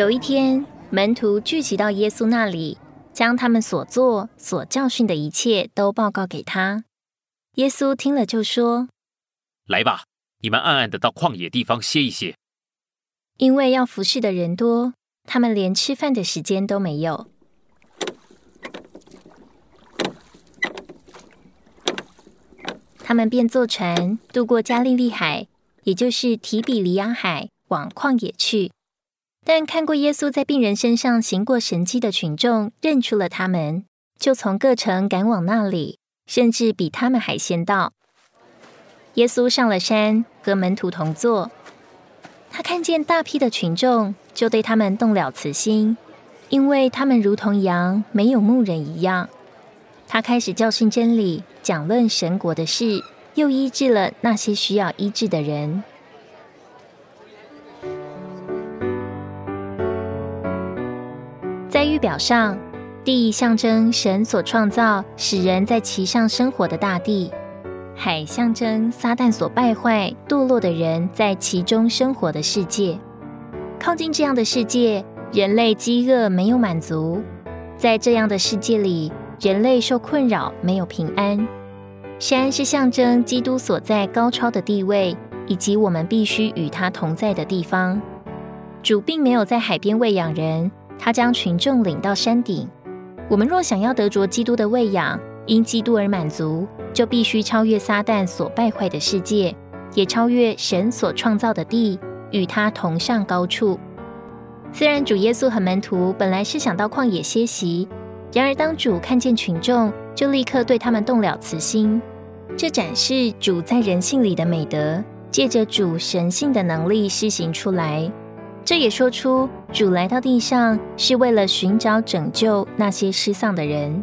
有一天，门徒聚集到耶稣那里，将他们所做、所教训的一切都报告给他。耶稣听了，就说：“来吧，你们暗暗的到旷野地方歇一歇。”因为要服侍的人多，他们连吃饭的时间都没有。他们便坐船渡过加利利海，也就是提比里亚海，往旷野去。但看过耶稣在病人身上行过神迹的群众认出了他们，就从各城赶往那里，甚至比他们还先到。耶稣上了山，和门徒同坐。他看见大批的群众，就对他们动了慈心，因为他们如同羊没有牧人一样。他开始教训真理，讲论神国的事，又医治了那些需要医治的人。在预表上，地象征神所创造、使人在其上生活的大地；海象征撒旦所败坏、堕落的人在其中生活的世界。靠近这样的世界，人类饥饿没有满足，在这样的世界里，人类受困扰，没有平安。山是象征基督所在高超的地位，以及我们必须与他同在的地方。主并没有在海边喂养人。他将群众领到山顶。我们若想要得着基督的喂养，因基督而满足，就必须超越撒旦所败坏的世界，也超越神所创造的地，与他同上高处。虽然主耶稣和门徒本来是想到旷野歇息，然而当主看见群众，就立刻对他们动了慈心。这展示主在人性里的美德，借着主神性的能力施行出来。这也说出主来到地上是为了寻找拯救那些失丧的人。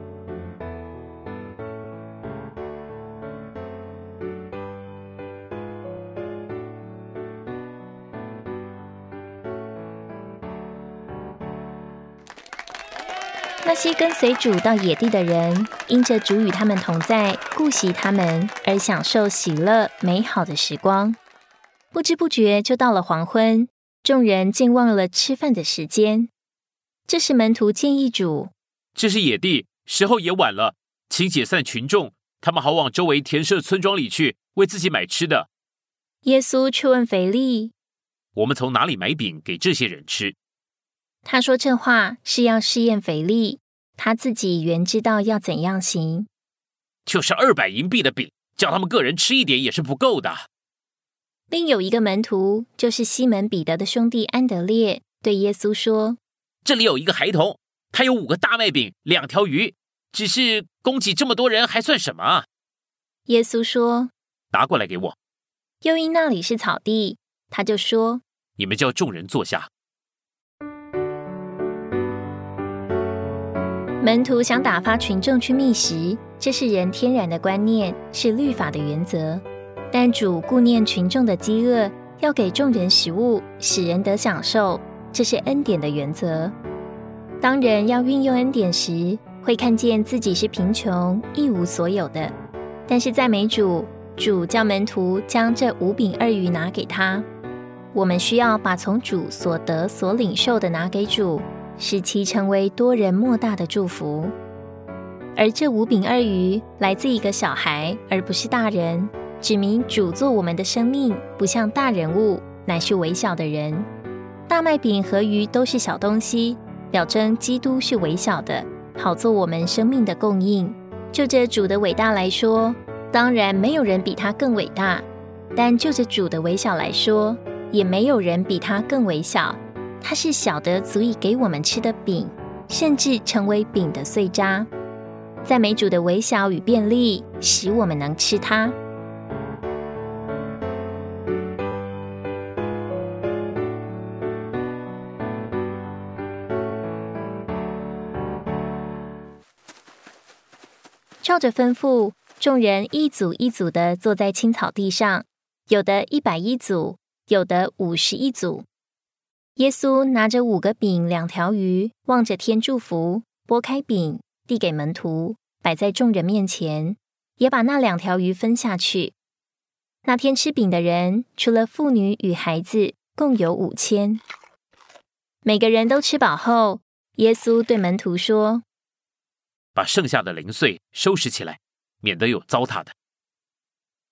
那些跟随主到野地的人，因着主与他们同在，顾惜他们，而享受喜乐美好的时光。不知不觉就到了黄昏。众人竟忘了吃饭的时间。这时门徒建议主：“这是野地，时候也晚了，请解散群众，他们好往周围田舍村庄里去，为自己买吃的。”耶稣却问腓力：“我们从哪里买饼给这些人吃？”他说这话是要试验腓力，他自己原知道要怎样行。就是二百银币的饼，叫他们个人吃一点也是不够的。另有一个门徒，就是西门彼得的兄弟安德烈，对耶稣说：“这里有一个孩童，他有五个大麦饼，两条鱼，只是供给这么多人还算什么？”耶稣说：“拿过来给我。”又因那里是草地，他就说：“你们叫众人坐下。”门徒想打发群众去觅食，这是人天然的观念，是律法的原则。但主顾念群众的饥饿，要给众人食物，使人得享受，这是恩典的原则。当人要运用恩典时，会看见自己是贫穷、一无所有的。但是赞美主，主叫门徒将这五饼二鱼拿给他。我们需要把从主所得、所领受的拿给主，使其成为多人莫大的祝福。而这五饼二鱼来自一个小孩，而不是大人。指明主做我们的生命，不像大人物，乃是微小的人。大麦饼和鱼都是小东西，表征基督是微小的，好做我们生命的供应。就着主的伟大来说，当然没有人比他更伟大；但就着主的微小来说，也没有人比他更微小。他是小的足以给我们吃的饼，甚至成为饼的碎渣。赞美主的微小与便利，使我们能吃它。照着吩咐，众人一组一组的坐在青草地上，有的一百一组，有的五十一组。耶稣拿着五个饼、两条鱼，望着天祝福，拨开饼，递给门徒，摆在众人面前，也把那两条鱼分下去。那天吃饼的人，除了妇女与孩子，共有五千。每个人都吃饱后，耶稣对门徒说：“把剩下的零碎收拾起来，免得有糟蹋的。”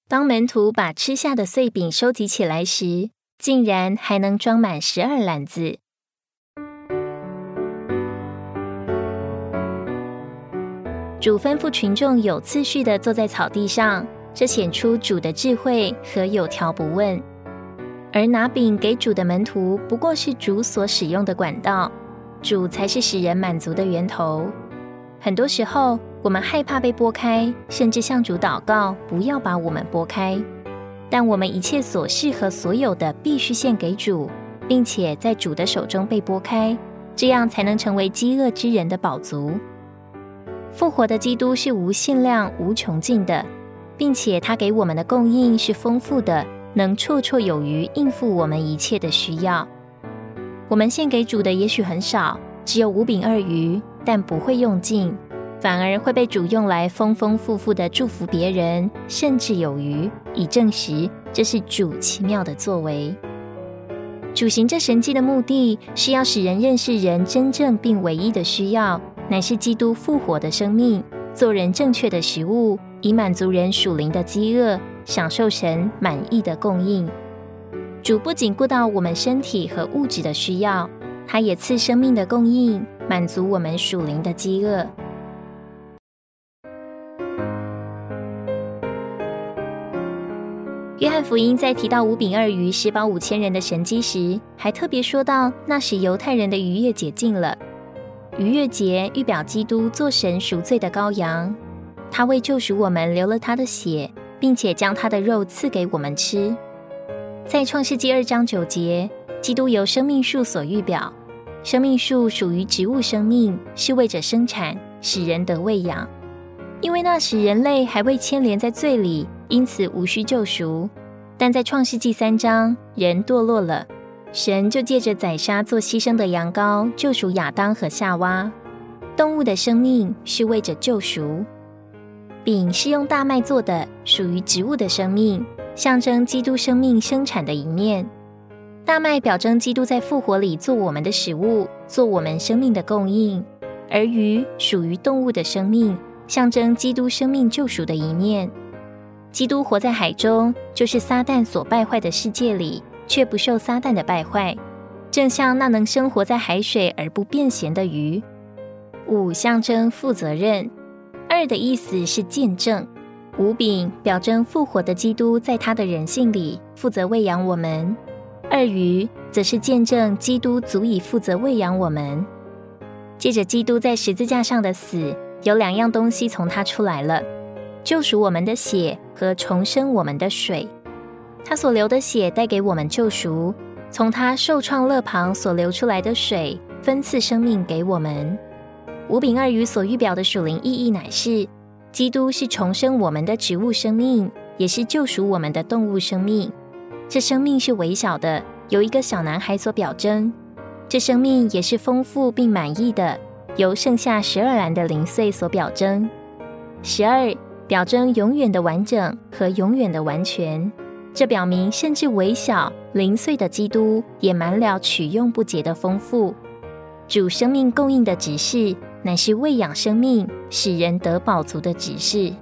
当门徒把吃下的碎饼收集起来时，竟然还能装满十二篮子。主吩咐群众有次序的坐在草地上，这显出主的智慧和有条不紊。而拿饼给主的门徒，不过是主所使用的管道，主才是使人满足的源头。很多时候，我们害怕被拨开，甚至向主祷告，不要把我们拨开。但我们一切所事和所有的，必须献给主，并且在主的手中被拨开，这样才能成为饥饿之人的宝足。复活的基督是无限量、无穷尽的，并且他给我们的供应是丰富的，能绰绰有余应付我们一切的需要。我们献给主的也许很少，只有五饼二鱼，但不会用尽，反而会被主用来丰丰富富的祝福别人，甚至有余，以证实这是主奇妙的作为。主行这神迹的目的是要使人认识人真正并唯一的需要。乃是基督复活的生命，做人正确的食物，以满足人属灵的饥饿，享受神满意的供应。主不仅顾到我们身体和物质的需要，他也赐生命的供应，满足我们属灵的饥饿。约翰福音在提到五饼二鱼食饱五千人的神迹时，还特别说到，那时犹太人的逾越解禁了。逾越节预表基督做神赎罪的羔羊，他为救赎我们流了他的血，并且将他的肉赐给我们吃。在创世纪二章九节，基督由生命树所预表，生命树属于植物生命，是为着生产，使人得喂养。因为那时人类还未牵连在罪里，因此无需救赎。但在创世纪三章，人堕落了。神就借着宰杀做牺牲的羊羔救赎亚当和夏娃。动物的生命是为着救赎。饼是用大麦做的，属于植物的生命，象征基督生命生产的一面。大麦表征基督在复活里做我们的食物，做我们生命的供应。而鱼属于动物的生命，象征基督生命救赎的一面。基督活在海中，就是撒旦所败坏的世界里。却不受撒旦的败坏，正像那能生活在海水而不变咸的鱼。五象征负责任，二的意思是见证。五饼表征复活的基督在他的人性里负责喂养我们，二鱼则是见证基督足以负责喂养我们。借着基督在十字架上的死，有两样东西从他出来了：救赎我们的血和重生我们的水。他所流的血带给我们救赎，从他受创肋旁所流出来的水分赐生命给我们。五饼二鱼所预表的属灵意义乃是：基督是重生我们的植物生命，也是救赎我们的动物生命。这生命是微小的，由一个小男孩所表征；这生命也是丰富并满意的，由剩下十二篮的零碎所表征。十二表征永远的完整和永远的完全。这表明，甚至微小零碎的基督也满了取用不竭的丰富。主生命供应的指示，乃是喂养生命、使人得饱足的指示。